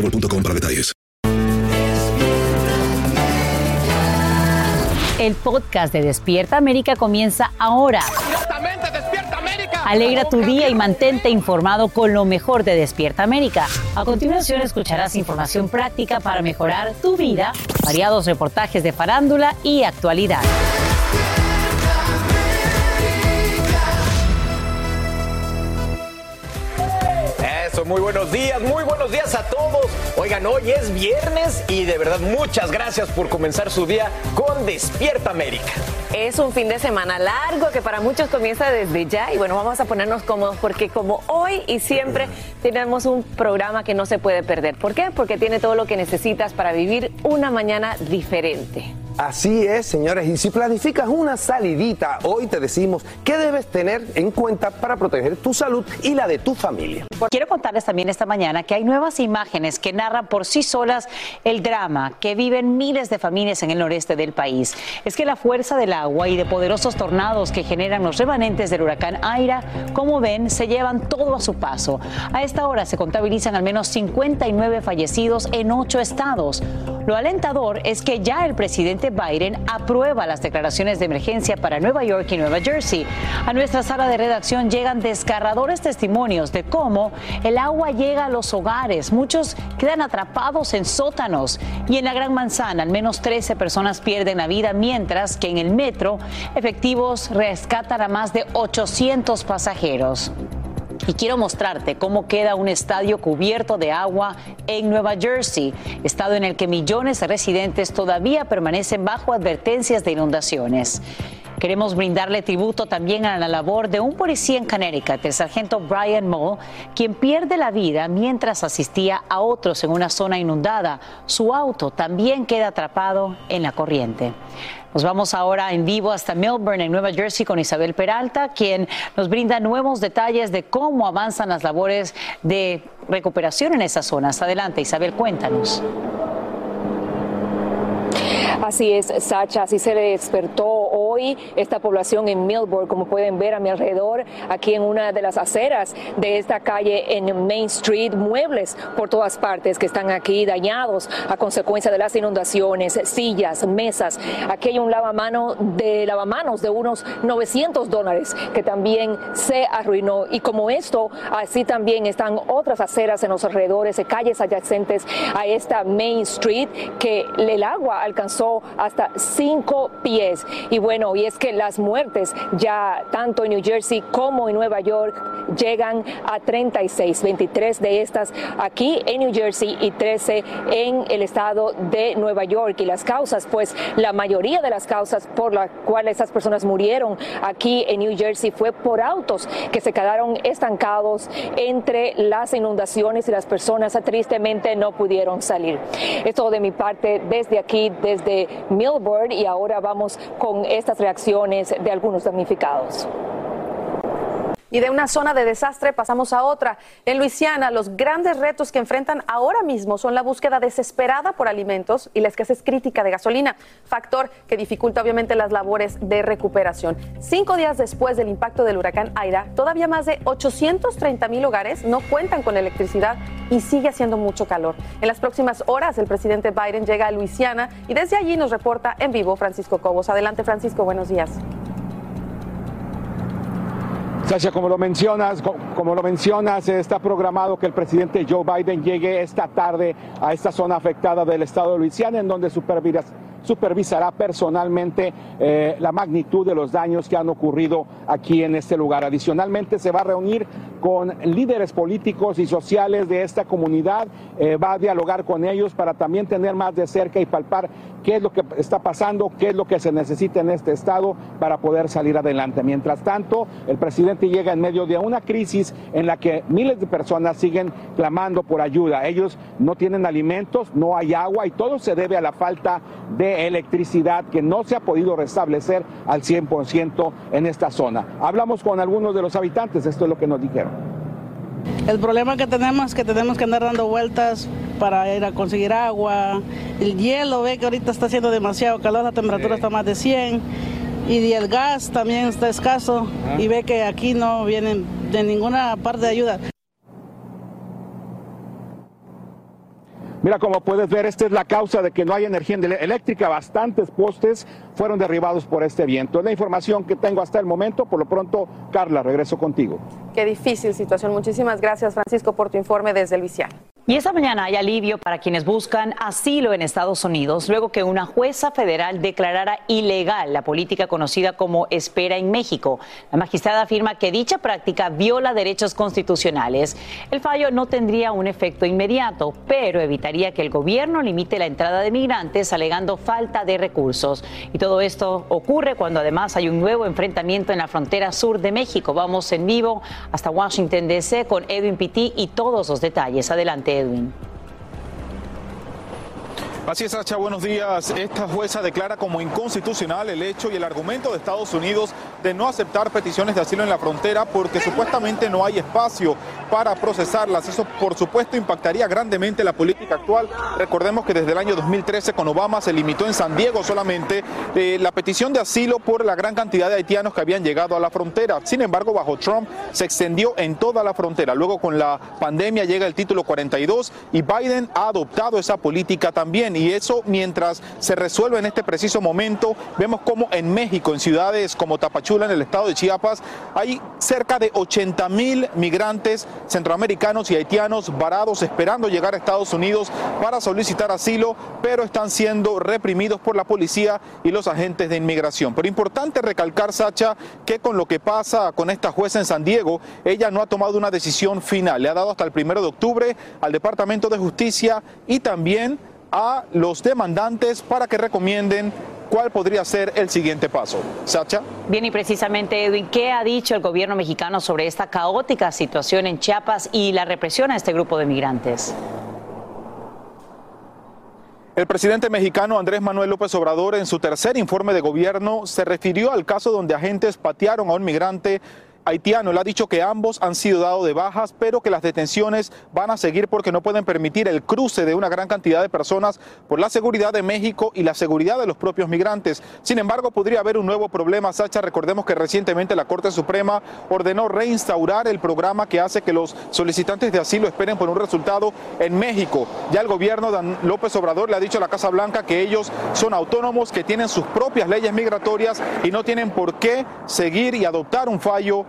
boostmobile.com para detalles. El podcast de Despierta América comienza ahora. Despierta América. Alegra tu día y mantente informado con lo mejor de Despierta América. A continuación escucharás información práctica para mejorar tu vida, variados reportajes de farándula y actualidad. Muy buenos días, muy buenos días a todos. Oigan, hoy es viernes y de verdad muchas gracias por comenzar su día con Despierta América. Es un fin de semana largo que para muchos comienza desde ya y bueno, vamos a ponernos cómodos porque como hoy y siempre tenemos un programa que no se puede perder. ¿Por qué? Porque tiene todo lo que necesitas para vivir una mañana diferente. Así es, señores. Y si planificas una salidita, hoy te decimos qué debes tener en cuenta para proteger tu salud y la de tu familia. Quiero contarles también esta mañana que hay nuevas imágenes que narran por sí solas el drama que viven miles de familias en el noreste del país. Es que la fuerza del agua y de poderosos tornados que generan los remanentes del huracán Aira, como ven, se llevan todo a su paso. A esta hora se contabilizan al menos 59 fallecidos en ocho estados. Lo alentador es que ya el presidente Biden aprueba las declaraciones de emergencia para Nueva York y Nueva Jersey. A nuestra sala de redacción llegan desgarradores testimonios de cómo el agua llega a los hogares. Muchos quedan atrapados en sótanos. Y en la Gran Manzana, al menos 13 personas pierden la vida, mientras que en el metro, efectivos rescatan a más de 800 pasajeros. Y quiero mostrarte cómo queda un estadio cubierto de agua en Nueva Jersey, estado en el que millones de residentes todavía permanecen bajo advertencias de inundaciones. Queremos brindarle tributo también a la labor de un policía en Connecticut, el sargento Brian Moll, quien pierde la vida mientras asistía a otros en una zona inundada. Su auto también queda atrapado en la corriente. Nos vamos ahora en vivo hasta Melbourne, en Nueva Jersey, con Isabel Peralta, quien nos brinda nuevos detalles de cómo avanzan las labores de recuperación en esas zonas. Adelante, Isabel, cuéntanos. Así es, Sacha, así se le despertó hoy esta población en Melbourne, como pueden ver a mi alrededor, aquí en una de las aceras de esta calle en Main Street, muebles por todas partes que están aquí dañados a consecuencia de las inundaciones, sillas, mesas. Aquí hay un lavamano de lavamanos de unos 900 dólares que también se arruinó. Y como esto, así también están otras aceras en los alrededores de calles adyacentes a esta Main Street que el agua alcanzó hasta cinco pies. Y bueno, y es que las muertes ya tanto en New Jersey como en Nueva York llegan a 36, 23 de estas aquí en New Jersey y 13 en el estado de Nueva York. Y las causas, pues la mayoría de las causas por las cuales estas personas murieron aquí en New Jersey fue por autos que se quedaron estancados entre las inundaciones y las personas tristemente no pudieron salir. Esto de mi parte desde aquí, desde Melbourne y ahora vamos con estas reacciones de algunos damnificados. Y de una zona de desastre pasamos a otra. En Luisiana, los grandes retos que enfrentan ahora mismo son la búsqueda desesperada por alimentos y la escasez crítica de gasolina, factor que dificulta obviamente las labores de recuperación. Cinco días después del impacto del huracán Aira, todavía más de 830 mil hogares no cuentan con electricidad y sigue haciendo mucho calor. En las próximas horas, el presidente Biden llega a Luisiana y desde allí nos reporta en vivo Francisco Cobos. Adelante, Francisco, buenos días. Sasha, como lo mencionas, como lo mencionas, está programado que el presidente Joe Biden llegue esta tarde a esta zona afectada del estado de Luisiana, en donde supervisará personalmente eh, la magnitud de los daños que han ocurrido aquí en este lugar. Adicionalmente, se va a reunir con líderes políticos y sociales de esta comunidad, eh, va a dialogar con ellos para también tener más de cerca y palpar qué es lo que está pasando, qué es lo que se necesita en este estado para poder salir adelante. Mientras tanto, el presidente llega en medio de una crisis en la que miles de personas siguen clamando por ayuda. Ellos no tienen alimentos, no hay agua y todo se debe a la falta de electricidad que no se ha podido restablecer al 100% en esta zona. Hablamos con algunos de los habitantes, esto es lo que nos dijeron. El problema que tenemos es que tenemos que andar dando vueltas para ir a conseguir agua. El hielo, ve que ahorita está haciendo demasiado calor, la temperatura está más de 100. Y el gas también está escaso y ve que aquí no vienen de ninguna parte de ayuda. Mira, como puedes ver, esta es la causa de que no hay energía eléctrica. Bastantes postes fueron derribados por este viento. Es la información que tengo hasta el momento. Por lo pronto, Carla, regreso contigo. Qué difícil situación. Muchísimas gracias, Francisco, por tu informe desde Luisiana. Y esta mañana hay alivio para quienes buscan asilo en Estados Unidos luego que una jueza federal declarara ilegal la política conocida como espera en México. La magistrada afirma que dicha práctica viola derechos constitucionales. El fallo no tendría un efecto inmediato, pero evitaría que el gobierno limite la entrada de migrantes alegando falta de recursos. Y todo esto ocurre cuando además hay un nuevo enfrentamiento en la frontera sur de México. Vamos en vivo hasta Washington DC con Edwin Pitti y todos los detalles. Adelante. Edwin. Así es, Sacha, buenos días. Esta jueza declara como inconstitucional el hecho y el argumento de Estados Unidos de no aceptar peticiones de asilo en la frontera porque supuestamente no hay espacio para procesarlas. Eso, por supuesto, impactaría grandemente la política actual. Recordemos que desde el año 2013 con Obama se limitó en San Diego solamente eh, la petición de asilo por la gran cantidad de haitianos que habían llegado a la frontera. Sin embargo, bajo Trump se extendió en toda la frontera. Luego con la pandemia llega el título 42 y Biden ha adoptado esa política también y eso mientras se resuelve en este preciso momento, vemos como en México, en ciudades como Tapachula, en el estado de Chiapas, hay cerca de 80 mil migrantes centroamericanos y haitianos varados esperando llegar a Estados Unidos para solicitar asilo, pero están siendo reprimidos por la policía y los agentes de inmigración. Pero importante recalcar, Sacha, que con lo que pasa con esta jueza en San Diego, ella no ha tomado una decisión final. Le ha dado hasta el primero de octubre al Departamento de Justicia y también a los demandantes para que recomienden cuál podría ser el siguiente paso. Sacha. Bien, y precisamente, Edwin, ¿qué ha dicho el gobierno mexicano sobre esta caótica situación en Chiapas y la represión a este grupo de migrantes? El presidente mexicano Andrés Manuel López Obrador en su tercer informe de gobierno se refirió al caso donde agentes patearon a un migrante haitiano. Él ha dicho que ambos han sido dados de bajas, pero que las detenciones van a seguir porque no pueden permitir el cruce de una gran cantidad de personas por la seguridad de México y la seguridad de los propios migrantes. Sin embargo, podría haber un nuevo problema, Sacha. Recordemos que recientemente la Corte Suprema ordenó reinstaurar el programa que hace que los solicitantes de asilo esperen por un resultado en México. Ya el gobierno de López Obrador le ha dicho a la Casa Blanca que ellos son autónomos, que tienen sus propias leyes migratorias y no tienen por qué seguir y adoptar un fallo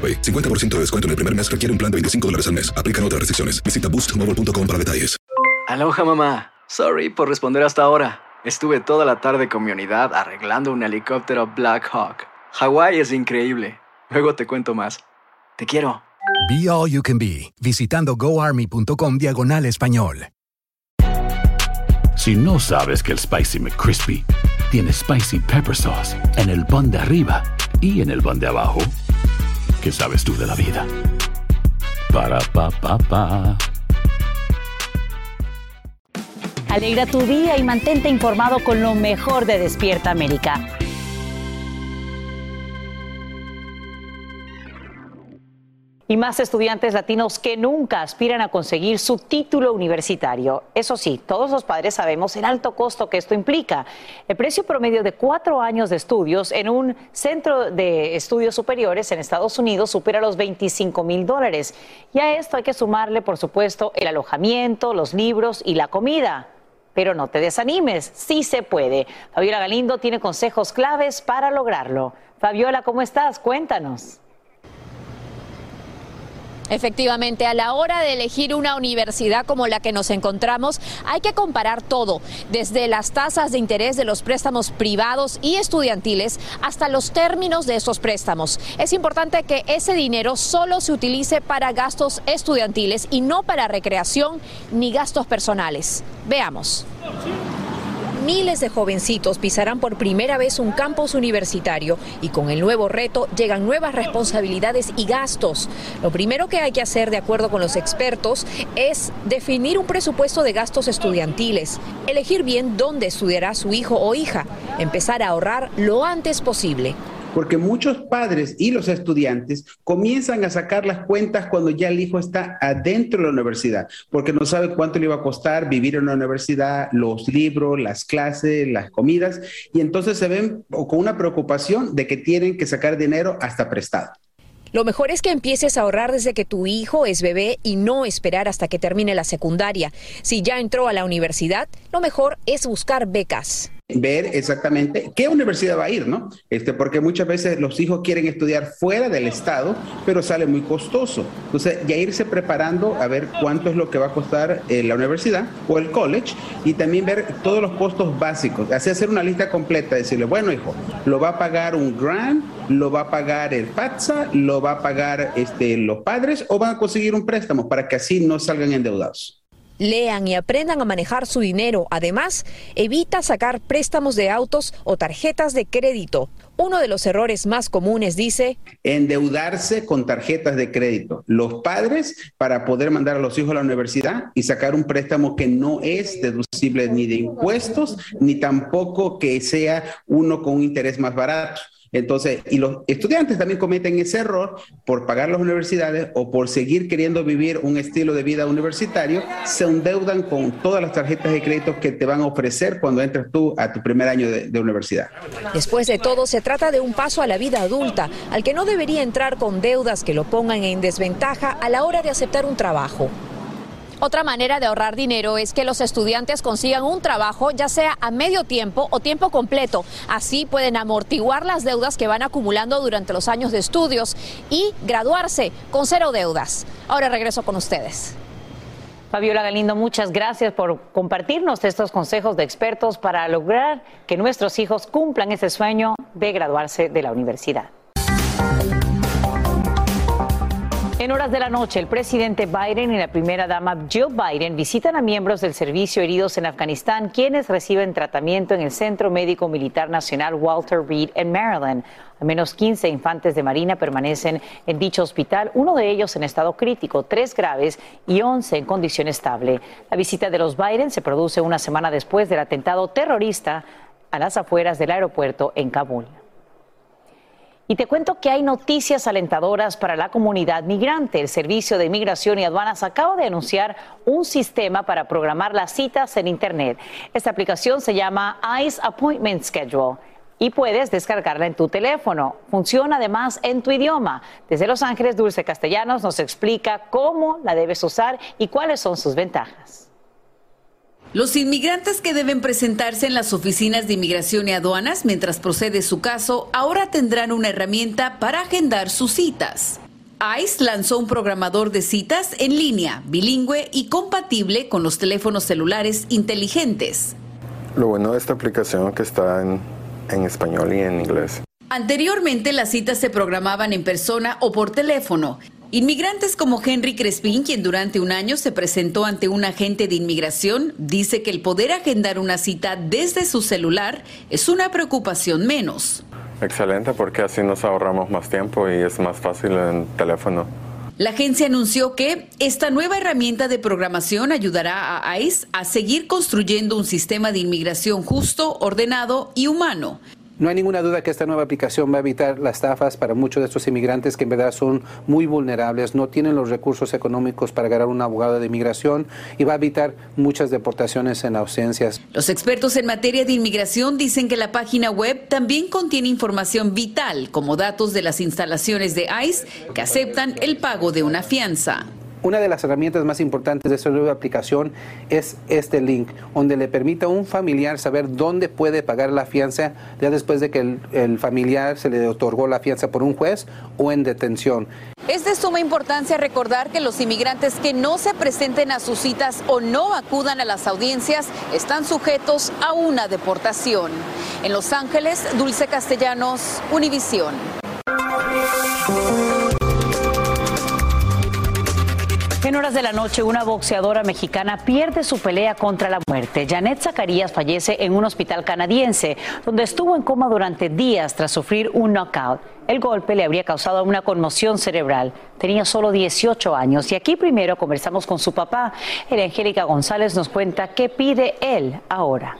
50% de descuento en el primer mes requiere un plan de 25 dólares al mes. Aplican otras restricciones. Visita boostmobile.com para detalles. Aloha mamá. Sorry por responder hasta ahora. Estuve toda la tarde con mi unidad arreglando un helicóptero Black Hawk. Hawái es increíble. Luego te cuento más. Te quiero. Be All You Can Be, visitando goarmy.com diagonal español. Si no sabes que el Spicy McCrispy tiene Spicy Pepper Sauce en el pan de arriba y en el pan de abajo, ¿qué sabes tú de la vida? Para, pa, pa, pa. Alegra tu día y mantente informado con lo mejor de Despierta América. Y más estudiantes latinos que nunca aspiran a conseguir su título universitario. Eso sí, todos los padres sabemos el alto costo que esto implica. El precio promedio de cuatro años de estudios en un centro de estudios superiores en Estados Unidos supera los 25 mil dólares. Y a esto hay que sumarle, por supuesto, el alojamiento, los libros y la comida. Pero no te desanimes, sí se puede. Fabiola Galindo tiene consejos claves para lograrlo. Fabiola, ¿cómo estás? Cuéntanos. Efectivamente, a la hora de elegir una universidad como la que nos encontramos, hay que comparar todo, desde las tasas de interés de los préstamos privados y estudiantiles hasta los términos de esos préstamos. Es importante que ese dinero solo se utilice para gastos estudiantiles y no para recreación ni gastos personales. Veamos miles de jovencitos pisarán por primera vez un campus universitario y con el nuevo reto llegan nuevas responsabilidades y gastos. Lo primero que hay que hacer, de acuerdo con los expertos, es definir un presupuesto de gastos estudiantiles, elegir bien dónde estudiará su hijo o hija, empezar a ahorrar lo antes posible porque muchos padres y los estudiantes comienzan a sacar las cuentas cuando ya el hijo está adentro de la universidad, porque no sabe cuánto le va a costar vivir en la universidad, los libros, las clases, las comidas, y entonces se ven con una preocupación de que tienen que sacar dinero hasta prestado. Lo mejor es que empieces a ahorrar desde que tu hijo es bebé y no esperar hasta que termine la secundaria. Si ya entró a la universidad, lo mejor es buscar becas ver exactamente qué universidad va a ir, ¿no? Este, porque muchas veces los hijos quieren estudiar fuera del estado, pero sale muy costoso. Entonces, ya irse preparando a ver cuánto es lo que va a costar eh, la universidad o el college y también ver todos los costos básicos. Así hacer una lista completa, decirle, bueno, hijo, lo va a pagar un grant, lo va a pagar el PATSA, lo va a pagar este, los padres o van a conseguir un préstamo para que así no salgan endeudados lean y aprendan a manejar su dinero. Además, evita sacar préstamos de autos o tarjetas de crédito. Uno de los errores más comunes dice... Endeudarse con tarjetas de crédito. Los padres para poder mandar a los hijos a la universidad y sacar un préstamo que no es deducible ni de impuestos, ni tampoco que sea uno con un interés más barato. Entonces, y los estudiantes también cometen ese error por pagar las universidades o por seguir queriendo vivir un estilo de vida universitario, se endeudan con todas las tarjetas de crédito que te van a ofrecer cuando entras tú a tu primer año de, de universidad. Después de todo, se trata de un paso a la vida adulta, al que no debería entrar con deudas que lo pongan en desventaja a la hora de aceptar un trabajo. Otra manera de ahorrar dinero es que los estudiantes consigan un trabajo, ya sea a medio tiempo o tiempo completo. Así pueden amortiguar las deudas que van acumulando durante los años de estudios y graduarse con cero deudas. Ahora regreso con ustedes. Fabiola Galindo, muchas gracias por compartirnos estos consejos de expertos para lograr que nuestros hijos cumplan ese sueño de graduarse de la universidad. En horas de la noche, el presidente Biden y la primera dama Jill Biden visitan a miembros del servicio heridos en Afganistán, quienes reciben tratamiento en el Centro Médico Militar Nacional Walter Reed en Maryland. Al menos 15 infantes de Marina permanecen en dicho hospital, uno de ellos en estado crítico, tres graves y 11 en condición estable. La visita de los Biden se produce una semana después del atentado terrorista a las afueras del aeropuerto en Kabul. Y te cuento que hay noticias alentadoras para la comunidad migrante. El Servicio de Inmigración y Aduanas acaba de anunciar un sistema para programar las citas en Internet. Esta aplicación se llama ICE Appointment Schedule y puedes descargarla en tu teléfono. Funciona además en tu idioma. Desde Los Ángeles, Dulce Castellanos nos explica cómo la debes usar y cuáles son sus ventajas. Los inmigrantes que deben presentarse en las oficinas de inmigración y aduanas mientras procede su caso ahora tendrán una herramienta para agendar sus citas. ICE lanzó un programador de citas en línea, bilingüe y compatible con los teléfonos celulares inteligentes. Lo bueno de esta aplicación es que está en, en español y en inglés. Anteriormente las citas se programaban en persona o por teléfono Inmigrantes como Henry Crespin, quien durante un año se presentó ante un agente de inmigración, dice que el poder agendar una cita desde su celular es una preocupación menos. Excelente porque así nos ahorramos más tiempo y es más fácil en teléfono. La agencia anunció que esta nueva herramienta de programación ayudará a ICE a seguir construyendo un sistema de inmigración justo, ordenado y humano. No hay ninguna duda que esta nueva aplicación va a evitar las estafas para muchos de estos inmigrantes que en verdad son muy vulnerables, no tienen los recursos económicos para ganar un abogado de inmigración y va a evitar muchas deportaciones en ausencias. Los expertos en materia de inmigración dicen que la página web también contiene información vital, como datos de las instalaciones de ICE que aceptan el pago de una fianza. Una de las herramientas más importantes de esta nueva aplicación es este link, donde le permite a un familiar saber dónde puede pagar la fianza ya después de que el, familiar se le otorgó la fianza por un juez o en detención. Es de suma importancia recordar que los inmigrantes que no se presenten a sus citas o no acudan a las audiencias están sujetos a una deportación. En Los Ángeles, Dulce Castellanos, Univisión. En horas de la noche, una boxeadora mexicana pierde su pelea contra la muerte. Janet Zacarías fallece en un hospital canadiense, donde estuvo en coma durante días tras sufrir un knockout. El golpe le habría causado una conmoción cerebral. Tenía solo 18 años y aquí primero conversamos con su papá. El Angélica González nos cuenta qué pide él ahora.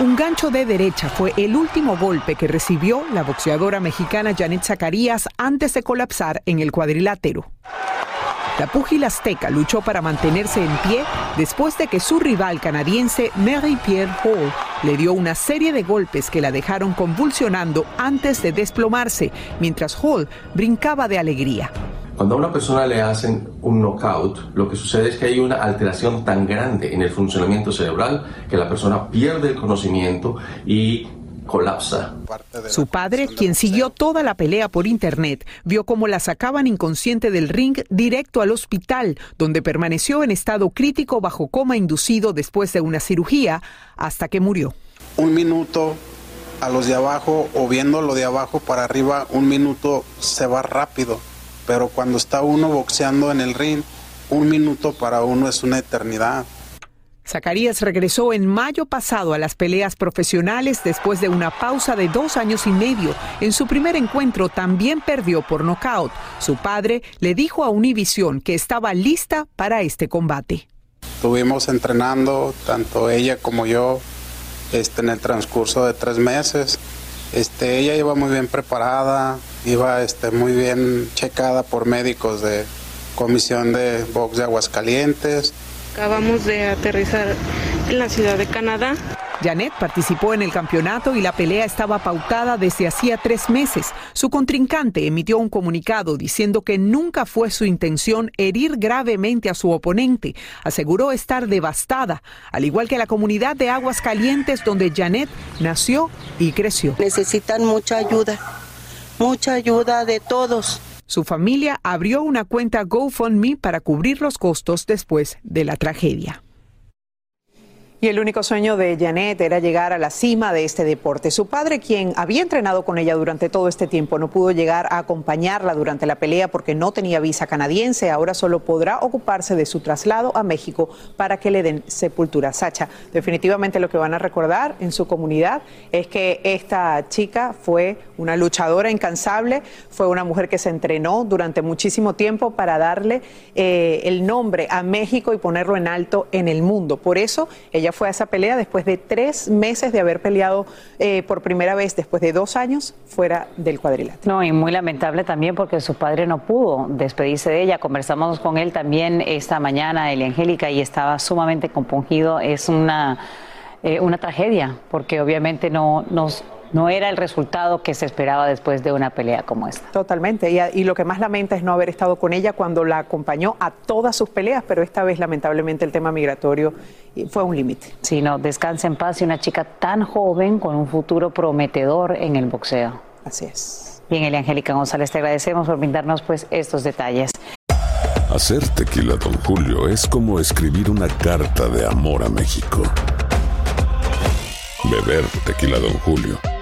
Un gancho de derecha fue el último golpe que recibió la boxeadora mexicana Janet Zacarías antes de colapsar en el cuadrilátero. La púgila azteca luchó para mantenerse en pie después de que su rival canadiense Mary-Pierre Hall le dio una serie de golpes que la dejaron convulsionando antes de desplomarse, mientras Hall brincaba de alegría. Cuando a una persona le hacen un knockout, lo que sucede es que hay una alteración tan grande en el funcionamiento cerebral que la persona pierde el conocimiento y colapsa. Su padre, quien siguió toda la pelea por internet, vio cómo la sacaban inconsciente del ring directo al hospital, donde permaneció en estado crítico bajo coma inducido después de una cirugía hasta que murió. Un minuto a los de abajo o viendo lo de abajo para arriba, un minuto se va rápido, pero cuando está uno boxeando en el ring, un minuto para uno es una eternidad. Zacarías regresó en mayo pasado a las peleas profesionales después de una pausa de dos años y medio. En su primer encuentro también perdió por nocaut. Su padre le dijo a Univision que estaba lista para este combate. Estuvimos entrenando, tanto ella como yo, este, en el transcurso de tres meses. Este, ella iba muy bien preparada, iba este, muy bien checada por médicos de Comisión de Box de Aguascalientes. Acabamos de aterrizar en la ciudad de Canadá. Janet participó en el campeonato y la pelea estaba pautada desde hacía tres meses. Su contrincante emitió un comunicado diciendo que nunca fue su intención herir gravemente a su oponente. Aseguró estar devastada, al igual que la comunidad de Aguas Calientes donde Janet nació y creció. Necesitan mucha ayuda, mucha ayuda de todos. Su familia abrió una cuenta GoFundMe para cubrir los costos después de la tragedia. El único sueño de Janet era llegar a la cima de este deporte. Su padre, quien había entrenado con ella durante todo este tiempo, no pudo llegar a acompañarla durante la pelea porque no tenía visa canadiense. Ahora solo podrá ocuparse de su traslado a México para que le den sepultura. Sacha, definitivamente lo que van a recordar en su comunidad es que esta chica fue una luchadora incansable, fue una mujer que se entrenó durante muchísimo tiempo para darle eh, el nombre a México y ponerlo en alto en el mundo. Por eso ella fue a esa pelea después de tres meses de haber peleado eh, por primera vez, después de dos años, fuera del cuadrilátero. No, y muy lamentable también porque su padre no pudo despedirse de ella. Conversamos con él también esta mañana, Elia Angélica, y estaba sumamente compungido. Es una, eh, una tragedia, porque obviamente no nos no era el resultado que se esperaba después de una pelea como esta. Totalmente, y, y, lo que más lamenta es no haber estado con ella cuando la acompañó a todas sus peleas, pero esta vez lamentablemente el tema migratorio fue un límite. Sí, no, descansa en paz y una chica tan joven con un futuro prometedor en el boxeo. Así es. Bien, Elia Angélica González, te agradecemos por brindarnos pues estos detalles. Hacer tequila, don Julio, es como escribir una carta de amor a México. Beber tequila, don Julio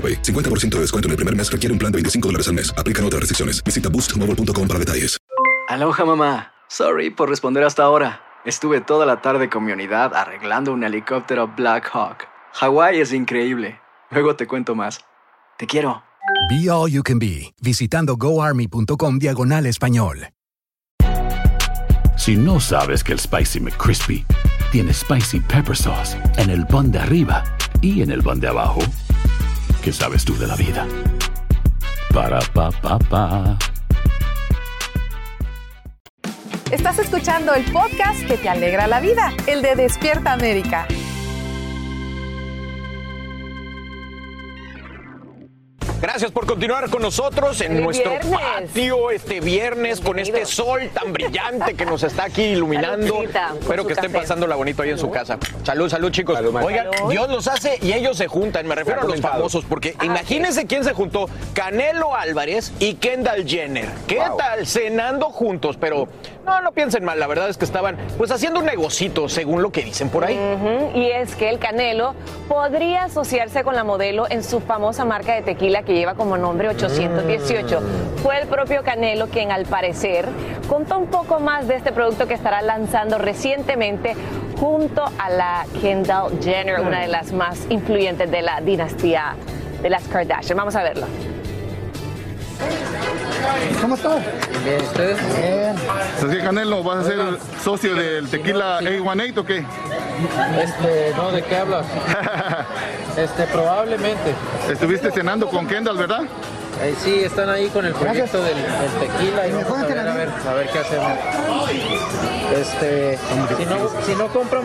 AroPay. 50% de descuento en el primer mes requiere un plan de 25 dólares al mes. Aplican otras restricciones. Visita boostmobile.com para detalles. Aloha mamá. Sorry por responder hasta ahora. Estuve toda la tarde con mi unidad arreglando un helicóptero Black Hawk. Hawái es increíble. Luego te cuento más. Te quiero. Be All You Can Be, visitando goarmy.com diagonal español. Si no sabes que el Spicy McCrispy tiene Spicy Pepper Sauce en el pan de arriba y en el pan de abajo, ¿qué sabes tú de la vida? Para, pa, pa, pa. Estás escuchando el podcast que te alegra la vida, el de Despierta América. Gracias por continuar con nosotros en nuestro viernes. patio este viernes con este sol tan brillante que nos está aquí iluminando. Saludcita, Espero que estén café. pasándola bonito ahí en su casa. Salud, salud, chicos. Oigan, Salud. Dios los hace y ellos se juntan. Me refiero a los famosos, porque imagínense quién se juntó: Canelo Álvarez y Kendall Jenner. ¿Qué tal? Cenando juntos, pero no, no piensen mal. La verdad es que estaban pues haciendo un negocito, según lo que dicen por ahí. Y es que el Canelo podría asociarse con la modelo en su famosa marca de tequila que lleva como nombre 818. Fue el propio Canelo quien al parecer contó un poco más de este producto que estará lanzando recientemente junto a la Kendall Jenner, una de las más influyentes de la dinastía de las Kardashian. Vamos a verlo. ¿Cómo estás? Bien, ¿ustedes? Bien. Que Canelo, ¿vas a ser socio del tequila A18 o qué? Este, no, ¿de qué hablas? Este, probablemente. Estuviste cenando con Kendall, ¿verdad? Eh, sí, están ahí con el proyecto del, del tequila y vamos a ver, a ver, a ver qué hacemos. Este, si no, si no compran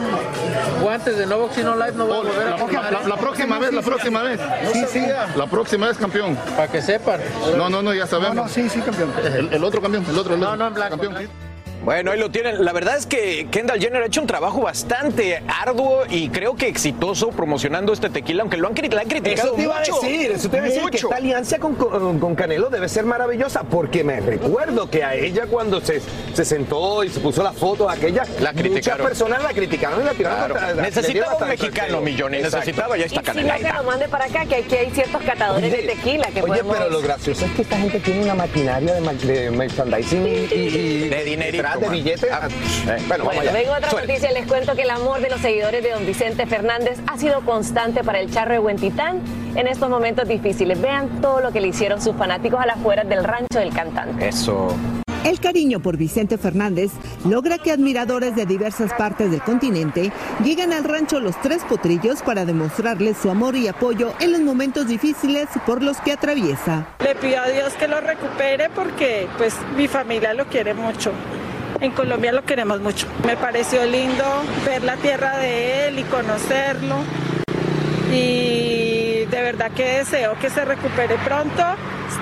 guantes de Novox y no Live, no voy a volver a La, comprar. la- la próxima vez, la próxima vez. Sí, sí. La próxima vez, campeón. Para que sepan. No, no, no, ya sabemos. No, no, sí, sí, campeón. El, el otro campeón, el otro, el otro. No, no, en blanco. Bueno, ahí lo tienen. La verdad es que Kendall Jenner ha hecho un trabajo bastante arduo y creo que exitoso promocionando este tequila, aunque lo han, la han criticado Eso te iba a mucho. decir, eso te iba a decir que esta alianza con, con- con Canelo debe ser maravillosa, porque me recuerdo que a ella cuando se, se sentó y se puso la foto aquella, La muchas criticaron. personas la criticaron y la tiraron Claro. Necesitaba un mexicano. Millones. Necesitaba, ya está Y si no, Canelo. que lo mande para acá, que aquí hay ciertos catadores de tequila que Oye, podemos... pero lo gracioso es que esta gente tiene una maquinaria de, de merchandising y, y- De dinerito, de billetes. Ah, Eh, bueno, vamos Bueno, allá. vengo a otra Suerte. noticia. Les cuento que el amor de los seguidores de don Vicente Fernández ha sido constante para el charro de Huentitán en estos momentos difíciles. Vean todo lo que le hicieron sus fanáticos a las afueras del rancho del cantante. Eso. El cariño por Vicente Fernández logra que admiradores de diversas partes del continente lleguen al rancho Los Tres Potrillos para demostrarles su amor y apoyo en los momentos difíciles por los que atraviesa. Le pido a Dios que lo recupere porque pues mi familia lo quiere mucho. En Colombia lo queremos mucho. Me pareció lindo ver la tierra de él y conocerlo. Y de verdad que deseo que se recupere pronto.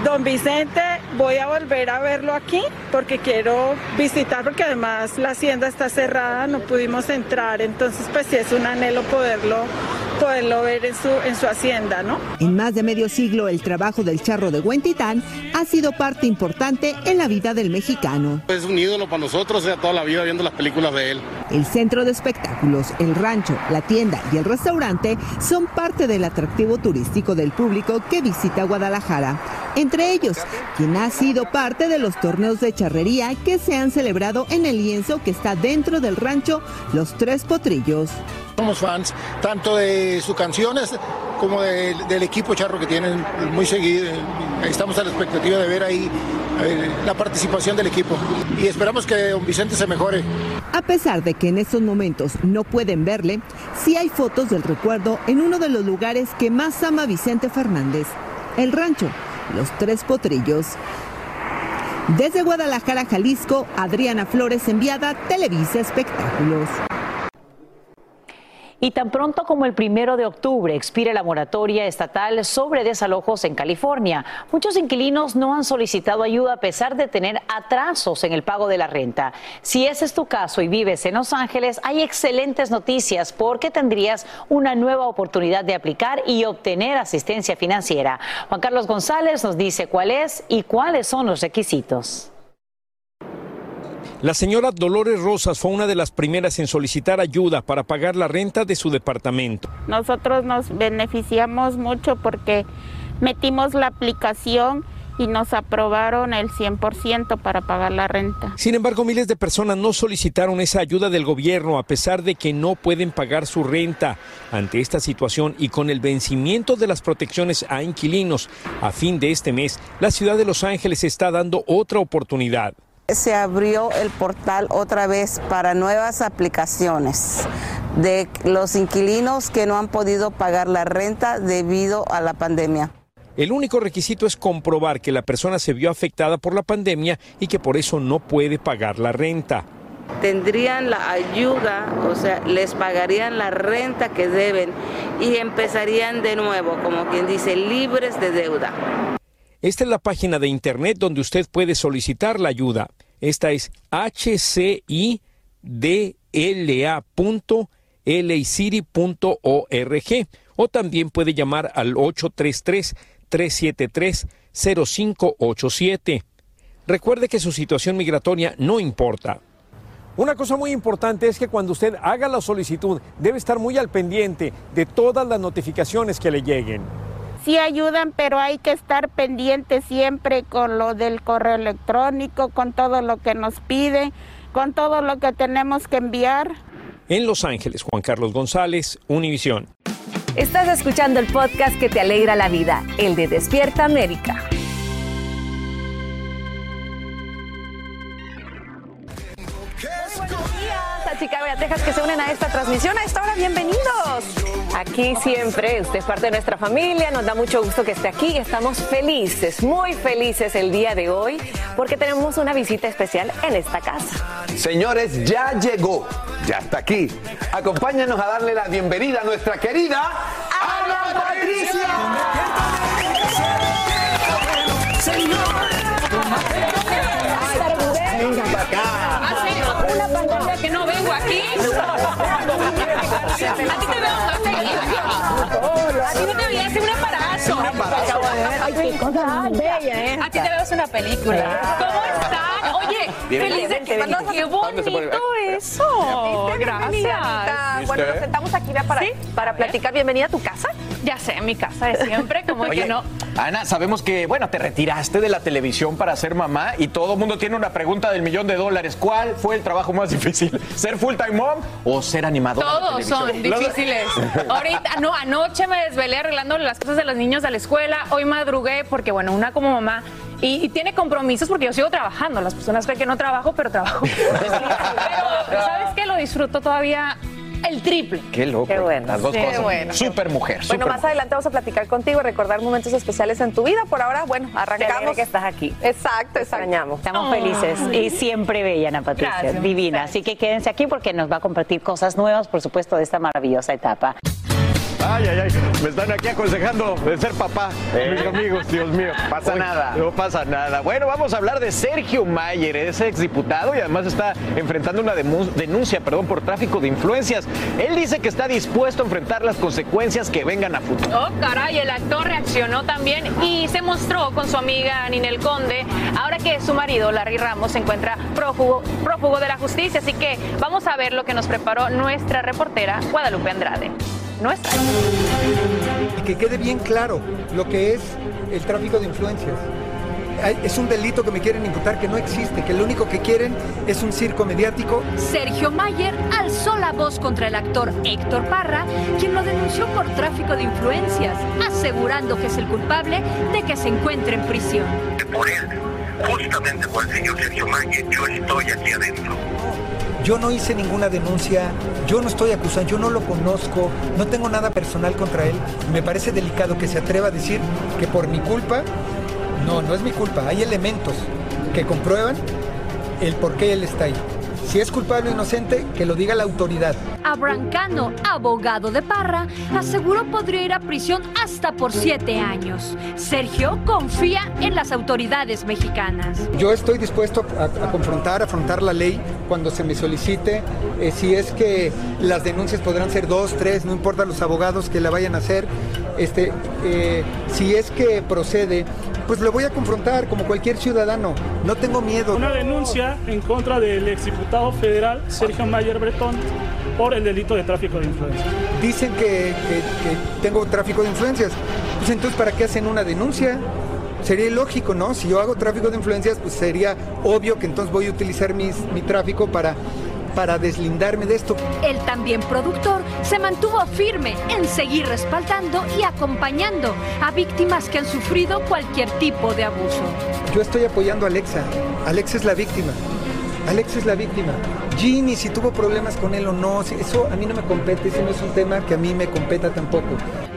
Don Vicente, voy a volver a verlo aquí porque quiero visitar porque además la hacienda está cerrada, no pudimos entrar, entonces pues sí es un anhelo poderlo poderlo ver en su en su hacienda, ¿no? En más de medio siglo, el trabajo del charro de Huentitán ha sido parte importante en la vida del mexicano. Es un ídolo para nosotros, ya toda la vida viendo las películas de él. El centro de espectáculos, el rancho, la tienda y el restaurante son parte del atractivo turístico del público que visita Guadalajara. Entre ellos, quien ha sido parte de los torneos de charrería que se han celebrado en el lienzo que está dentro del rancho Los Tres Potrillos. Somos fans tanto de sus canciones como de- del equipo charro que tienen muy seguido. Estamos a la expectativa de ver ahí la participación del equipo y esperamos que don Vicente se mejore. A pesar de que en estos momentos no pueden verle, sí hay fotos del recuerdo en uno de los lugares que más ama Vicente Fernández, el rancho, Los Tres Potrillos. Desde Guadalajara, Jalisco, Adriana Flores, enviada Televisa Espectáculos. Y tan pronto como el primero de octubre expire la moratoria estatal sobre desalojos en California, muchos inquilinos no han solicitado ayuda a pesar de tener atrasos en el pago de la renta. Si ese es tu caso y vives en Los Ángeles, hay excelentes noticias porque tendrías una nueva oportunidad de aplicar y obtener asistencia financiera. Juan Carlos González nos dice cuál es y cuáles son los requisitos. La señora Dolores Rosas fue una de las primeras en solicitar ayuda para pagar la renta de su departamento. Nosotros nos beneficiamos mucho porque metimos la aplicación y nos aprobaron el 100% para pagar la renta. Sin embargo, miles de personas no solicitaron esa ayuda del gobierno a pesar de que no pueden pagar su renta. Ante esta situación y con el vencimiento de las protecciones a inquilinos a fin de este mes, la ciudad de Los Ángeles está dando otra oportunidad se abrió el portal otra vez para nuevas aplicaciones de los inquilinos que no han podido pagar la renta debido a la pandemia. El único requisito es comprobar que la persona se vio afectada por la pandemia y que por eso no puede pagar la renta. Tendrían la ayuda, o sea, les pagarían la renta que deben y empezarían de nuevo, como quien dice, libres de deuda. Esta es la página de internet donde usted puede solicitar la ayuda. Esta es hcidla.lacity.org o también puede llamar al 833-373-0587. Recuerde que su situación migratoria no importa. Una cosa muy importante es que cuando usted haga la solicitud debe estar muy al pendiente de todas las notificaciones que le lleguen sí ayudan, pero hay que estar pendiente siempre con lo del correo electrónico, con todo lo que nos piden, con todo lo que tenemos que enviar. En Los Ángeles, Juan Carlos González, Univisión. Estás escuchando el podcast que te alegra la vida, el de Despierta América. Chicago y Texas que se unen a esta transmisión. A esta hora, bienvenidos. Aquí siempre, usted es parte de nuestra familia, nos da mucho gusto que esté aquí. Estamos felices, muy felices el día de hoy porque tenemos una visita especial en esta casa. Señores, ya llegó, ya está aquí. Acompáñanos a darle la bienvenida a nuestra querida Ana Patricia. Venga para acá. Que no vengo aquí. A ti te veo A ti no te veías un embarazo. Un embarazo. Ay, qué cosa más bella, ¿eh? A ti te veo una película. ¿Cómo están? Oye, feliz de que Qué bonito eso. Gracias. Bueno, nos sentamos aquí para, para platicar. Bienvenida a tu casa. Ya sé, mi casa de siempre, como que no. Ana, sabemos que, bueno, te retiraste de la televisión para ser mamá y todo el mundo tiene una pregunta del millón de dólares. ¿Cuál fue el trabajo más difícil? ¿Ser full time mom o ser animadora? Todos son difíciles. Ahorita, no, anoche me desvelé arreglando las cosas de los niños de la escuela. Hoy madrugué porque, bueno, una como mamá y, tiene compromisos porque yo sigo trabajando. Las personas creen que no trabajo, pero trabajo. pero, ¿sabes qué? Lo disfruto todavía el triple. Qué loco. Qué bueno. Las dos Qué cosas. bueno. Super mujer. Bueno, más adelante vamos a platicar contigo y recordar momentos especiales en tu vida. Por ahora, bueno, arrancamos. que estás aquí. Exacto, extrañamos. Estamos felices y siempre bella, Ana Patricia, Gracias, divina. Así que quédense aquí porque nos va a compartir cosas nuevas, por supuesto, de esta maravillosa etapa. Ay, ay, ay. Me están aquí aconsejando de ser papá. Mis amigos, Dios mío. Pasa nada. No pasa nada. Bueno, vamos a hablar de Sergio Mayer, es exdiputado y además está enfrentando una denuncia perdón, por tráfico de influencias. Él dice que está dispuesto a enfrentar las consecuencias que vengan a futuro. Oh, caray, el actor reaccionó también y se mostró con su amiga Ninel Conde, ahora que su marido, Larry Ramos, se encuentra prófugo, prófugo de la justicia. Así que vamos a ver lo que nos preparó nuestra reportera Guadalupe Andrade. Nuestra. Y que quede bien claro lo que es el tráfico de influencias. Es un delito que me quieren imputar que no existe, que lo único que quieren es un circo mediático. Sergio Mayer alzó la voz contra el actor Héctor Parra, quien lo denunció por tráfico de influencias, asegurando que es el culpable de que se encuentre en prisión. por él, justamente por el señor Sergio Mayer, yo estoy aquí adentro. Yo no hice ninguna denuncia, yo no estoy acusando, yo no lo conozco, no tengo nada personal contra él. Me parece delicado que se atreva a decir que por mi culpa No, no es mi culpa. Hay elementos que comprueban el por qué él está ahí. Si es culpable o inocente, que lo diga la autoridad. Abraham Cano, abogado de Parra, aseguró podría ir a prisión hasta por siete años. Sergio confía en las autoridades mexicanas. Yo estoy dispuesto a, a confrontar, a afrontar la ley cuando se me solicite. Eh, si es que las denuncias podrán ser dos, tres, no importa los abogados que la vayan a hacer. Este, eh, si es que procede, pues lo voy a confrontar como cualquier ciudadano. No tengo miedo. Una denuncia en contra del exdiputado federal Sergio Mayer Bretón por el delito de tráfico de influencias. Dicen que, que- que tengo tráfico de influencias. Pues entonces, ¿para qué hacen una denuncia? Sería ilógico, ¿no? Si yo hago tráfico de influencias, pues sería obvio que entonces voy a utilizar mis- mi tráfico para, para deslindarme de esto. El también productor se mantuvo firme en seguir respaldando y acompañando a víctimas que han sufrido cualquier tipo de abuso. Yo estoy apoyando a Alexa. Alexa es la víctima. Alexa es la víctima. Ginny, si tuvo problemas con él o no, eso a mí no me compete, ese no es un tema que a mí me competa tampoco.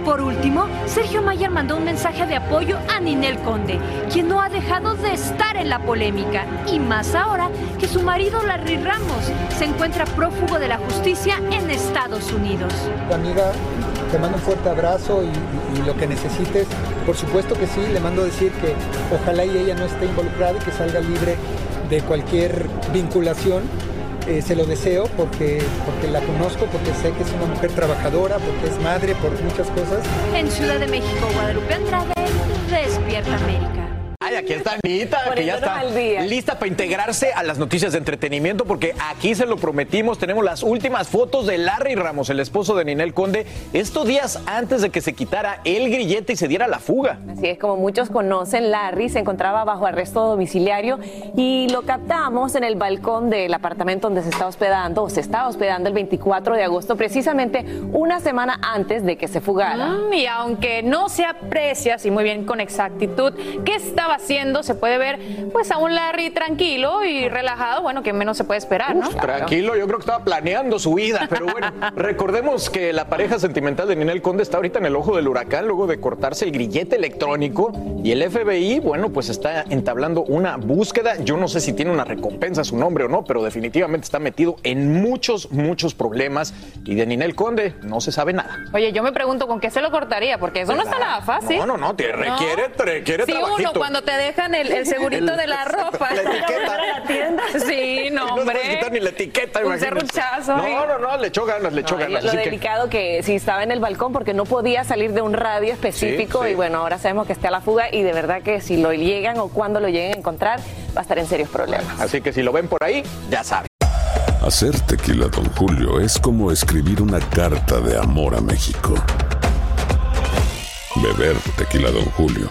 Por último, Sergio Mayer mandó un mensaje de apoyo a Ninel Conde, quien no ha dejado de estar en la polémica, y más ahora que su marido Larry Ramos se encuentra prófugo de la justicia en Estados Unidos. Amiga, te mando un fuerte abrazo y, y- y lo que necesites. Por supuesto que sí, le mando a decir que ojalá y ella no esté involucrada y que salga libre de cualquier vinculación. Eh, se lo deseo porque, porque la conozco, porque sé que es una mujer trabajadora, porque es madre, por muchas cosas. En Ciudad de México, Guadalupe Andrade, Despierta América. Ay, aquí está Anita, que ya está lista para integrarse a las noticias de entretenimiento, porque aquí se lo prometimos, tenemos las últimas fotos de Larry Ramos, el esposo de Ninel Conde, estos días antes de que se quitara el grillete y se diera la fuga. Así es, como muchos conocen, Larry se encontraba bajo arresto domiciliario y lo captamos en el balcón del apartamento donde se está hospedando, o se estaba hospedando el 24 de agosto, precisamente una semana antes de que se fugara. Mm, y aunque no se aprecia así muy bien con exactitud qué estaba haciendo, se puede ver pues a un Larry tranquilo y relajado, bueno, que menos se puede esperar, ¿no? Tranquilo, yo creo que estaba planeando su vida, pero bueno, recordemos que la pareja sentimental de Ninel Conde está ahorita en el ojo del huracán luego de cortarse el grillete electrónico y el FBI, bueno, pues está entablando una búsqueda. Yo no sé si tiene una recompensa a su nombre o no, pero definitivamente está metido en muchos, muchos problemas y de Ninel Conde no se sabe nada. Oye, yo me pregunto con qué se lo cortaría, porque eso no está nada fácil. No, no, no, te requiere, requiere uno cuando te dejan el, el segurito El- de la ropa. la etiqueta. la tienda. Sí, no, No se puede hombre. quitar ni la etiqueta, Un serruchazo. No, no, no, le echó ganas, le echó No, y ganas. lo así que- delicado que si estaba en el balcón porque no podía salir de un radio específico Sí, sí. y bueno, ahora sabemos que está a la fuga y de verdad que si lo llegan o cuando lo lleguen a encontrar va a estar en serios problemas. Así que si lo ven por ahí, ya saben. Hacer tequila, Don Julio, es como escribir una carta de amor a México. Beber tequila, Don Julio,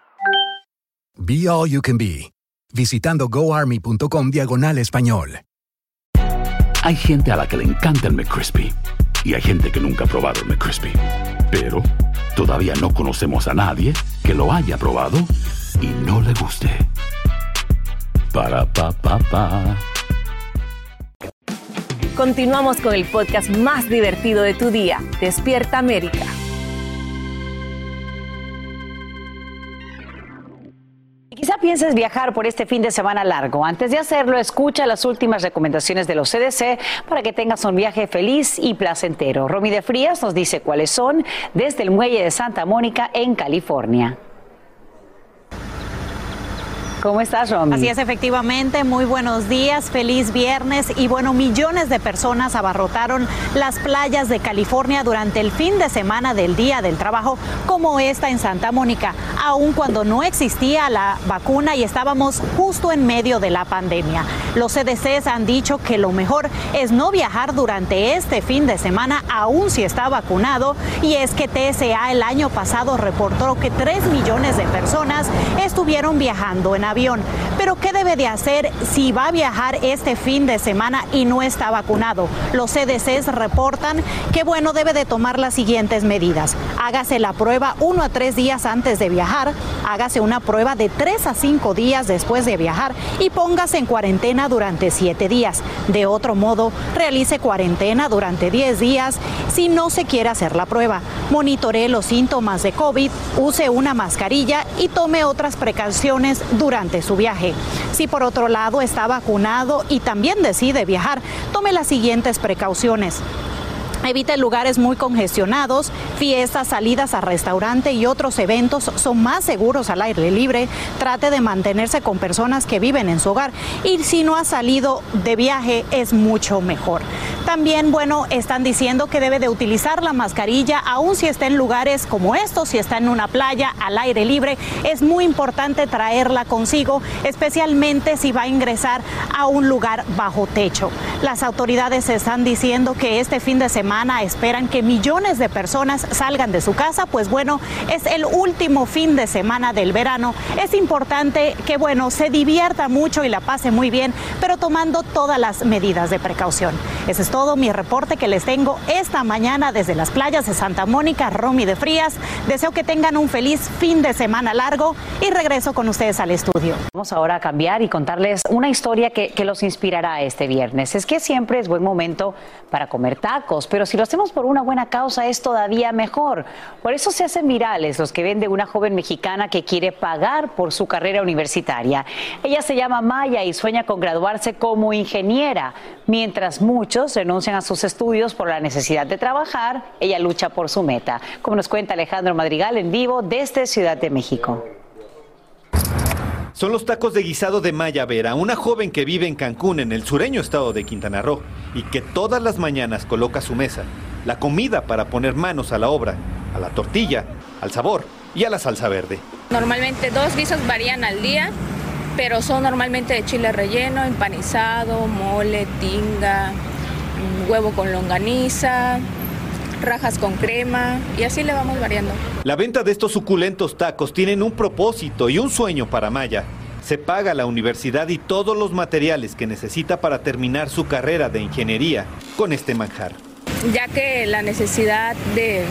Be All You Can Be, visitando goarmy.com diagonal español. Hay gente a la que le encanta el McCrispy y hay gente que nunca ha probado el McCrispy. Pero todavía no conocemos a nadie que lo haya probado y no le guste. Para pa pa pa. Continuamos con el podcast más divertido de tu día, Despierta América. Pienses viajar por este fin de semana largo, antes de hacerlo, escucha las últimas recomendaciones de los CDC para que tengas un viaje feliz y placentero. Romy de Frías nos dice cuáles son desde el muelle de Santa Mónica en California. ¿Cómo estás, Romy? Así es, efectivamente. Muy buenos días, feliz viernes. Y bueno, millones de personas abarrotaron las playas de California durante el fin de semana del Día del Trabajo, como esta en Santa Mónica, aun cuando no existía la vacuna y estábamos justo en medio de la pandemia. Los CDCs han dicho que lo mejor es no viajar durante este fin de semana, aun si está vacunado. Y es que TSA el año pasado reportó que 3 millones de personas estuvieron viajando en avión. Pero ¿qué debe de hacer si va a viajar este fin de semana y no está vacunado? Los CDCs reportan que bueno, debe de tomar las siguientes medidas. Hágase la prueba uno a tres días antes de viajar, hágase una prueba de tres a cinco días después de viajar y póngase en cuarentena durante siete días. De otro modo, realice cuarentena durante 10 días si no se quiere hacer la prueba. Monitoree los síntomas de COVID, use una mascarilla y tome otras precauciones durante su viaje. Si por otro lado está vacunado y también decide viajar, tome las siguientes precauciones. Evite lugares muy congestionados, fiestas, salidas a restaurante y otros eventos son más seguros al aire libre. Trate de mantenerse con personas que viven en su hogar y si no ha salido de viaje es mucho mejor. También, bueno, están diciendo que debe de utilizar la mascarilla aun si está en lugares como estos, si está en una playa al aire libre. Es muy importante traerla consigo, especialmente si va a ingresar a un lugar bajo techo. Las autoridades están diciendo que este fin de semana esperan que millones de personas salgan de su casa, pues bueno, es el último fin de semana del verano. Es importante que, bueno, se divierta mucho y la pase muy bien, pero tomando todas las medidas de precaución. Ese es todo mi reporte que les tengo esta mañana desde las playas de Santa Mónica, Romy de Frías. Deseo que tengan un feliz fin de semana largo y regreso con ustedes al estudio. Vamos ahora a cambiar y contarles una historia que, que los inspirará este viernes. Es que siempre es buen momento para comer tacos, pero si lo hacemos por una buena causa es todavía mejor. Por eso se hacen virales los que ven de una joven mexicana que quiere pagar por su carrera universitaria. Ella se llama Maya y sueña con graduarse como ingeniera. Mientras muchos renuncian a sus estudios por la necesidad de trabajar, ella lucha por su meta. Como nos cuenta Alejandro Madrigal en vivo desde Ciudad de México. Son los tacos de guisado de Maya Vera, una joven que vive en Cancún, en el sureño estado de Quintana Roo, y que todas las mañanas coloca su mesa, la comida para poner manos a la obra, a la tortilla, al sabor y a la salsa verde. Normalmente dos guisos varían al día, pero son normalmente de chile relleno, empanizado, mole, tinga, mm, huevo con longaniza, rajas con crema y así le vamos variando. La venta de estos suculentos tacos tienen un propósito y un sueño para Maya. Se paga la universidad y todos los materiales que necesita para terminar su carrera de ingeniería con este manjar. Ya que la necesidad de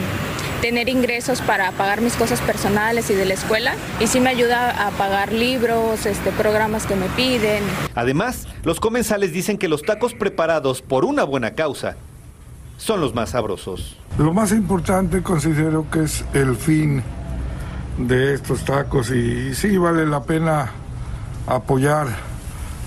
tener ingresos para pagar mis cosas personales y de la escuela y sí me ayuda a pagar libros, este, programas que me piden. Además, los comensales dicen que los tacos preparados por una buena causa son los más sabrosos. Lo más importante considero que es el fin de estos tacos y sí vale la pena apoyar,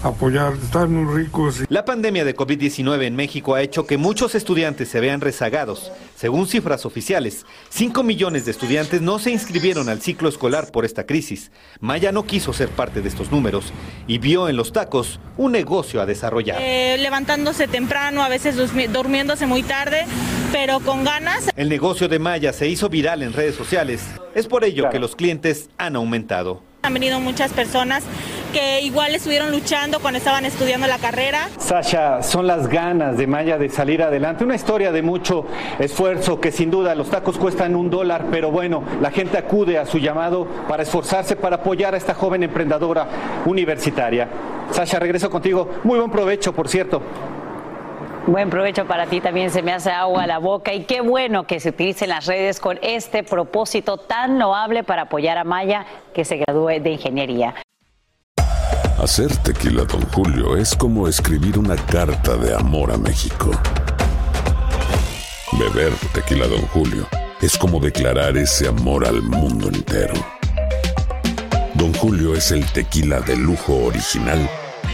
apoyar, están muy ricos. La pandemia de COVID-19 en México ha hecho que muchos estudiantes se vean rezagados. Según cifras oficiales, 5 millones de estudiantes no se inscribieron al ciclo escolar por esta crisis. Maya no quiso ser parte de estos números y vio en los tacos un negocio a desarrollar. Eh, levantándose temprano, a veces durmiéndose muy tarde, pero con ganas. El negocio de Maya se hizo viral en redes sociales. Es por ello que los clientes han aumentado. Han venido muchas personas que igual estuvieron luchando cuando estaban estudiando la carrera. Sasha, son las ganas de Maya de salir adelante. Una historia de mucho esfuerzo que sin duda los tacos cuestan un dólar, pero bueno, la gente acude a su llamado para esforzarse, para apoyar a esta joven emprendedora universitaria. Sasha, regreso contigo. Muy buen provecho, por cierto. Buen provecho para ti, también se me hace agua a la boca y qué bueno que se utilicen las redes con este propósito tan loable para apoyar a Maya que se gradúe de ingeniería. Hacer tequila, don Julio, es como escribir una carta de amor a México. Beber tequila, don Julio, es como declarar ese amor al mundo entero. Don Julio es el tequila de lujo original,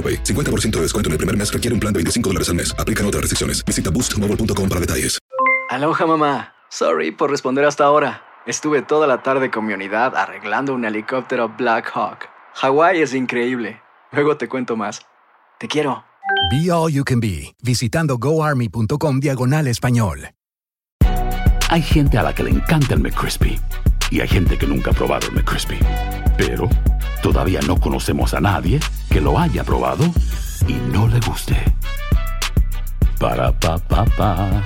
AroPay. 50% de descuento en el primer mes requiere un plan de 25 dólares al mes. Aplican otras restricciones. Visita boostmobile.com para detalles. Aloha mamá. Sorry por responder hasta ahora. Estuve toda la tarde con mi unidad arreglando un helicóptero Black Hawk. Hawái es increíble. Luego te cuento más. Te quiero. Be All You Can Be, visitando goarmy.com diagonal español. Hay gente a la que le encanta el McCrispy y hay gente que nunca ha probado el McCrispy. Pero todavía no conocemos a nadie que lo haya probado y no le guste. Para pa pa pa.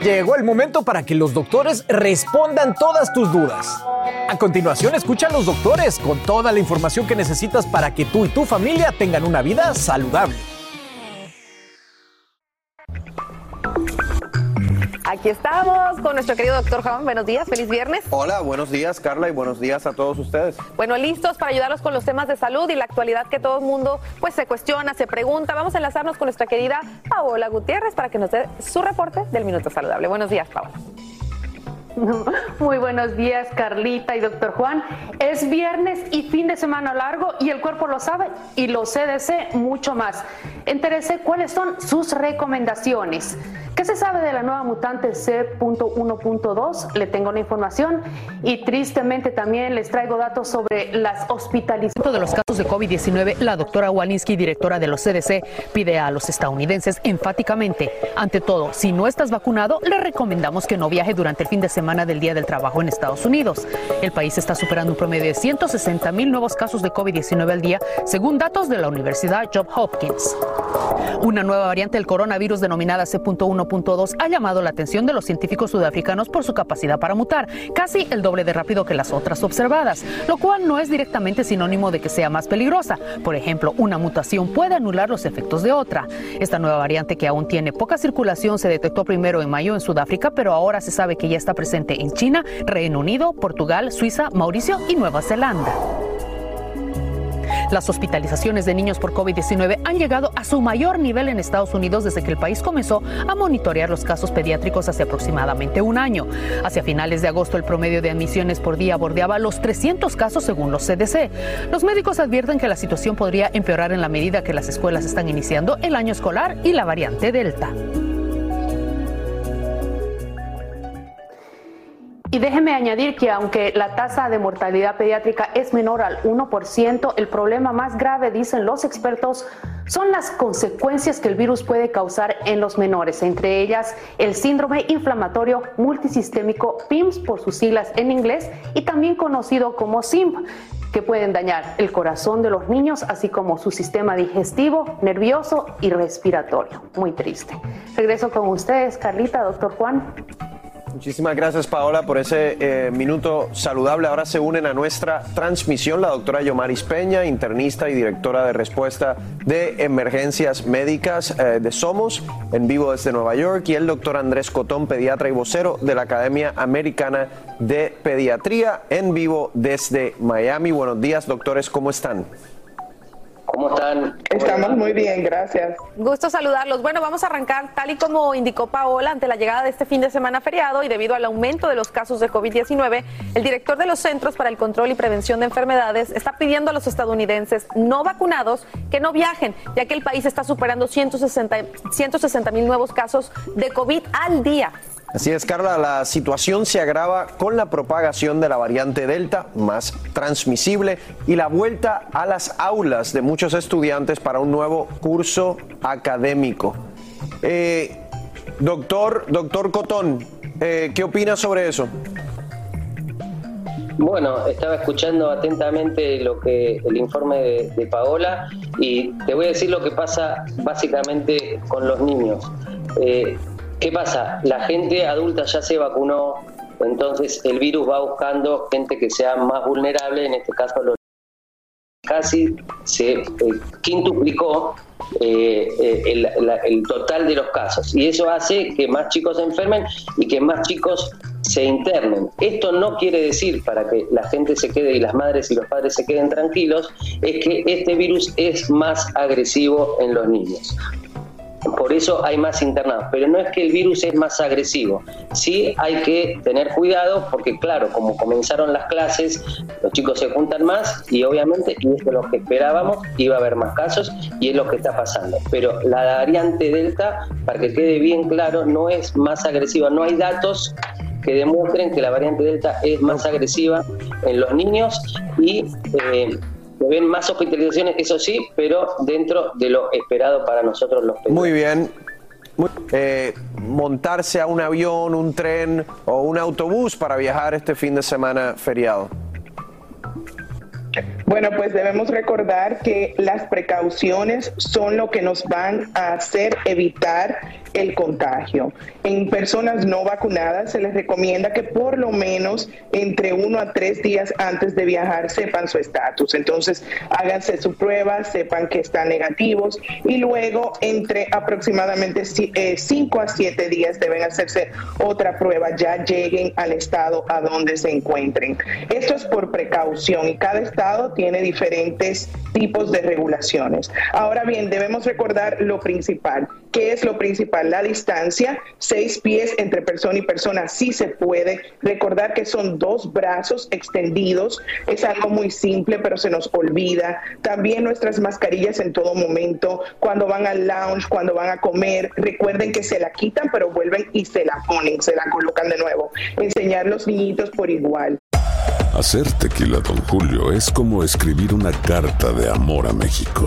Llegó el momento para que los doctores respondan todas tus dudas. A continuación, escucha a los doctores con toda la información que necesitas para que tú y tu familia tengan una vida saludable. Aquí estamos con nuestro querido doctor Juan. Buenos días, feliz viernes. Hola, buenos días Carla y buenos días a todos ustedes. Bueno, listos para ayudarlos con los temas de salud y la actualidad que todo el mundo pues se cuestiona, se pregunta. Vamos a enlazarnos con nuestra querida Paola Gutiérrez para que nos dé su reporte del Minuto Saludable. Buenos días, Paola. Muy buenos días, Carlita y doctor Juan. Es viernes y fin de semana largo y el cuerpo lo sabe y los CDC mucho más. Entérese cuáles son sus recomendaciones. ¿Qué se sabe de la nueva mutante C.1.2? Le tengo la información y tristemente también les traigo datos sobre las hospitalizaciones. de los casos de COVID-19, la doctora Walensky, directora de los CDC, pide a los estadounidenses enfáticamente, ante todo, si no estás vacunado, le recomendamos que no viaje durante el fin de semana del Día del Trabajo en Estados Unidos. El país está superando un promedio de 160 mil nuevos casos de COVID-19 al día, según datos de la Universidad Johns Hopkins. Una nueva variante del coronavirus denominada C.1.2 ha llamado la atención de los científicos sudafricanos por su capacidad para mutar, casi el doble de rápido que las otras observadas, lo cual no es directamente sinónimo de que sea más peligrosa. Por ejemplo, una mutación puede anular los efectos de otra. Esta nueva variante que aún tiene poca circulación se detectó primero en mayo en Sudáfrica, pero ahora se sabe que ya está presente en China, Reino Unido, Portugal, Suiza, Mauricio y Nueva Zelanda. Las hospitalizaciones de niños por COVID-19 han llegado a su mayor nivel en Estados Unidos desde que el país comenzó a monitorear los casos pediátricos hace aproximadamente un año. Hacia finales de agosto el promedio de admisiones por día bordeaba los 300 casos según los CDC. Los médicos advierten que la situación podría empeorar en la medida que las escuelas están iniciando el año escolar y la variante Delta. Y déjeme añadir que aunque la tasa de mortalidad pediátrica es menor al 1%, el problema más grave, dicen los expertos, son las consecuencias que el virus puede causar en los menores, entre ellas el síndrome inflamatorio multisistémico PIMS por sus siglas en inglés y también conocido como SIMP que pueden dañar el corazón de los niños, así como su sistema digestivo, nervioso y respiratorio. Muy triste. Regreso con ustedes, Carlita, doctor Juan. Muchísimas gracias Paola por ese eh, minuto saludable. Ahora se unen a nuestra transmisión la doctora Yomaris Peña, internista y directora de respuesta de emergencias médicas eh, de Somos, en vivo desde Nueva York, y el doctor Andrés Cotón, pediatra y vocero de la Academia Americana de Pediatría, en vivo desde Miami. Buenos días doctores, ¿cómo están? ¿Cómo están? Estamos muy bien, gracias. Gusto saludarlos. Bueno, vamos a arrancar tal y como indicó Paola ante la llegada de este fin de semana feriado y debido al aumento de los casos de COVID-19, el director de los Centros para el Control y Prevención de Enfermedades está pidiendo a los estadounidenses no vacunados que no viajen, ya que el país está superando 160 mil nuevos casos de COVID al día. Así es, Carla, la situación se agrava con la propagación de la variante Delta, más transmisible, y la vuelta a las aulas de muchos estudiantes para un nuevo curso académico. Eh, doctor, doctor Cotón, eh, ¿qué opina sobre eso? Bueno, estaba escuchando atentamente lo que el informe de, Paola y te voy a decir lo que pasa básicamente con los niños. Eh, ¿Qué pasa? La gente adulta ya se vacunó, entonces el virus va buscando gente que sea más vulnerable, en este caso los casi se eh, quintuplicó eh, eh, el, total de los casos y eso hace que más chicos se enfermen y que más chicos se internen. Esto no quiere decir, para que la gente se quede y las madres y los padres se queden tranquilos, es que este virus es más agresivo en los niños por eso hay más internados. Pero no es que el virus es más agresivo. Sí hay que tener cuidado porque, claro, como comenzaron las clases, los chicos se juntan más y obviamente, y esto es lo que esperábamos, iba a haber más casos y es lo que está pasando. Pero la variante Delta, para que quede bien claro, no es más agresiva. No hay datos que demuestren que la variante Delta es más agresiva en los niños y eh, se ven más hospitalizaciones, eso sí, pero dentro de lo esperado para nosotros los pediatras. Muy bien. Eh, montarse a un avión, un tren o un autobús para viajar este fin de semana feriado. Bueno, pues debemos recordar que las precauciones son lo que nos van a hacer evitar el contagio. En personas no vacunadas se les recomienda que por lo menos entre uno a tres días antes de viajar sepan su estatus. Entonces, háganse su prueba, sepan que están negativos y luego entre aproximadamente eh, cinco a siete días deben hacerse otra prueba, ya lleguen al estado a donde se encuentren. Esto es por precaución y cada estado tiene diferentes tipos de regulaciones. Ahora bien, debemos recordar lo principal. ¿Qué es lo principal? La distancia, seis pies entre persona y persona, sí se puede. Recordar que son dos brazos extendidos, es algo muy simple, pero se nos olvida. También nuestras mascarillas en todo momento, cuando van al lounge, cuando van a comer, recuerden que se la quitan, pero vuelven y se la ponen, se la colocan de nuevo. Enseñar los niñitos por igual. Hacer tequila, don Julio, es como escribir una carta de amor a México.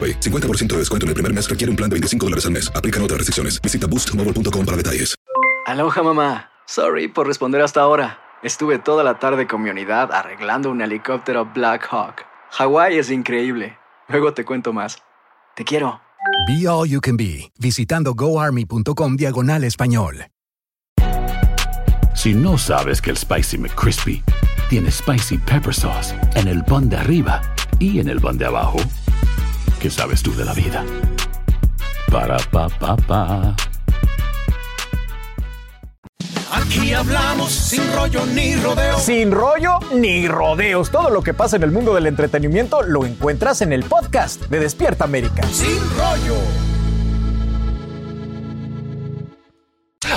50% de descuento en el primer mes requiere un plan de 25 dólares al mes. Aplican otras restricciones. Visita boostmobile.com para detalles. Aloha mamá. Sorry por responder hasta ahora. Estuve toda la tarde con mi unidad arreglando un helicóptero Black Hawk. Hawái es increíble. Luego te cuento más. Te quiero. Be All You Can Be, visitando goarmy.com diagonal español. Si no sabes que el Spicy McCrispy tiene Spicy Pepper Sauce en el pan de arriba y en el pan de abajo, ¿Qué sabes tú de la vida? Para pa pa pa. Aquí hablamos sin rollo ni rodeos. Sin rollo ni rodeos. Todo lo que pasa en el mundo del entretenimiento lo encuentras en el podcast de Despierta América. Sin rollo.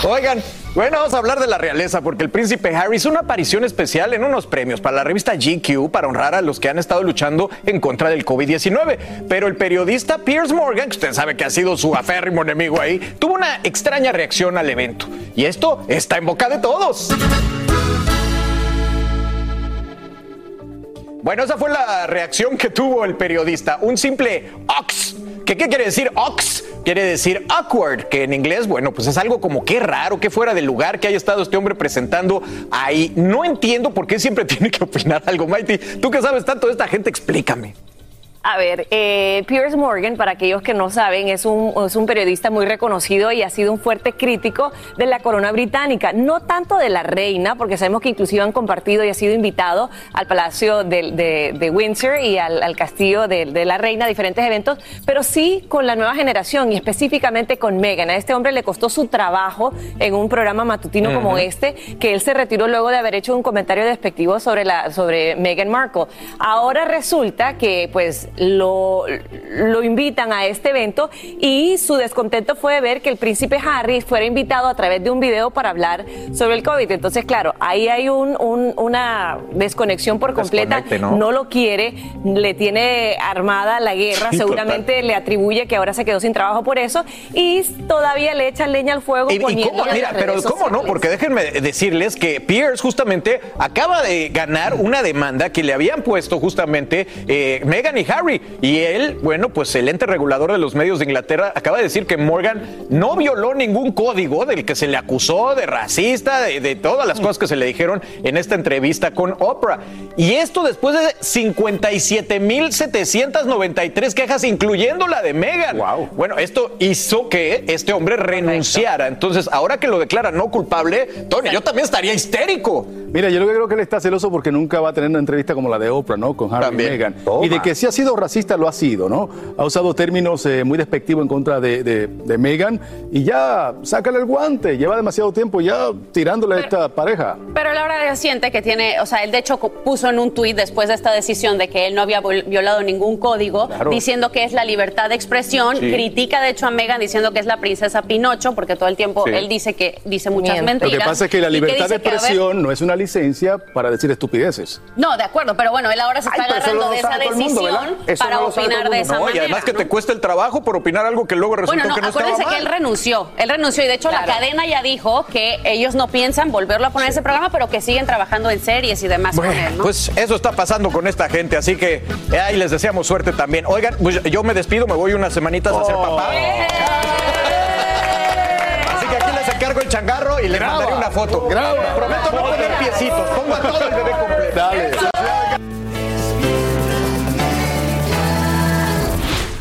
Oigan, bueno, vamos a hablar de la realeza porque el príncipe Harry hizo una aparición especial en unos premios para la revista GQ para honrar a los que han estado luchando en contra del COVID-19. Pero el periodista Piers Morgan, que usted sabe que ha sido su aférrimo enemigo ahí, tuvo una extraña reacción al evento. Y esto está en boca de todos. Bueno, esa fue la reacción que tuvo el periodista. Un simple ox. ¿Qué, ¿Qué quiere decir ox? Quiere decir awkward, que en inglés, bueno, pues es algo como qué raro, qué fuera del lugar que haya estado este hombre presentando ahí. No entiendo por qué siempre tiene que opinar algo, Mighty. Tú que sabes tanto de esta gente, explícame. A ver, eh, Piers Morgan, para aquellos que no saben, es un, es un periodista muy reconocido y ha sido un fuerte crítico de la corona británica. No tanto de la reina, porque sabemos que inclusive han compartido y ha sido invitado al Palacio de, de, Windsor y al, al castillo de, de, la reina, diferentes eventos, pero sí con la nueva generación y específicamente con Meghan. A este hombre le costó su trabajo en un programa matutino como este, que él se retiró luego de haber hecho un comentario despectivo sobre, la, sobre Meghan Markle. Ahora resulta que pues lo, lo invitan a este evento y su descontento fue ver que el príncipe Harry fuera invitado a través de un video para hablar sobre el COVID. Entonces, claro, ahí hay un, una desconexión por completa. ¿no? lo quiere, le tiene armada la guerra, seguramente le atribuye que ahora se quedó sin trabajo por eso y todavía le echa leña al fuego. ¿Y, cómo? Mira, pero ¿cómo no? Porque déjenme decirles que Pierce justamente acaba de ganar una demanda que le habían puesto justamente eh, Meghan y Harry. Y él, bueno, pues el ente regulador de los medios de Inglaterra acaba de decir que Morgan no violó ningún código del que se le acusó de racista, de, todas las cosas que se le dijeron en esta entrevista con Oprah. Y esto después de 57.793 quejas, incluyendo la de Meghan. Wow. Bueno, esto hizo que este hombre renunciara. Entonces, ahora que lo declara no culpable, Tony, yo también estaría histérico. Mira, yo creo que él está celoso porque nunca va a tener una entrevista como la de Oprah, ¿no? Con Harry y Meghan. Y de que si ha sido racista, lo ha sido, ¿no? Ha usado términos eh, muy despectivos en contra de, de, Meghan y ya, sácale el guante. Lleva demasiado tiempo ya tirándole a esta pareja. Pero la verdad siente que tiene, o sea, él de hecho puso en un tuit después de esta decisión de que él no había violado ningún código, diciendo que es la libertad de expresión. Critica de hecho a Meghan diciendo que es la princesa Pinocho, porque todo el tiempo él dice que dice muchas mentiras. Lo que pasa es que la libertad de expresión no es una licencia para decir estupideces. No, de acuerdo, pero bueno, él ahora se está agarrando de esa decisión para opinar de esa manera. Y además que te cuesta el trabajo por opinar algo que luego resultó bueno, no, que no acuérdense que él renunció, él renunció y de hecho la cadena ya dijo que ellos no piensan volverlo a poner en ese programa, pero que siguen trabajando en series y demás con él, ¿no? Pues eso está pasando con esta gente, así que eh, ahí les deseamos suerte también. Oigan, pues yo me despido, me voy unas semanitas a ser papá. Así que aquí les encargo el changarro y les mandaré una foto. Prometo no poner piecitos, pongo todo el bebé completo. Dale.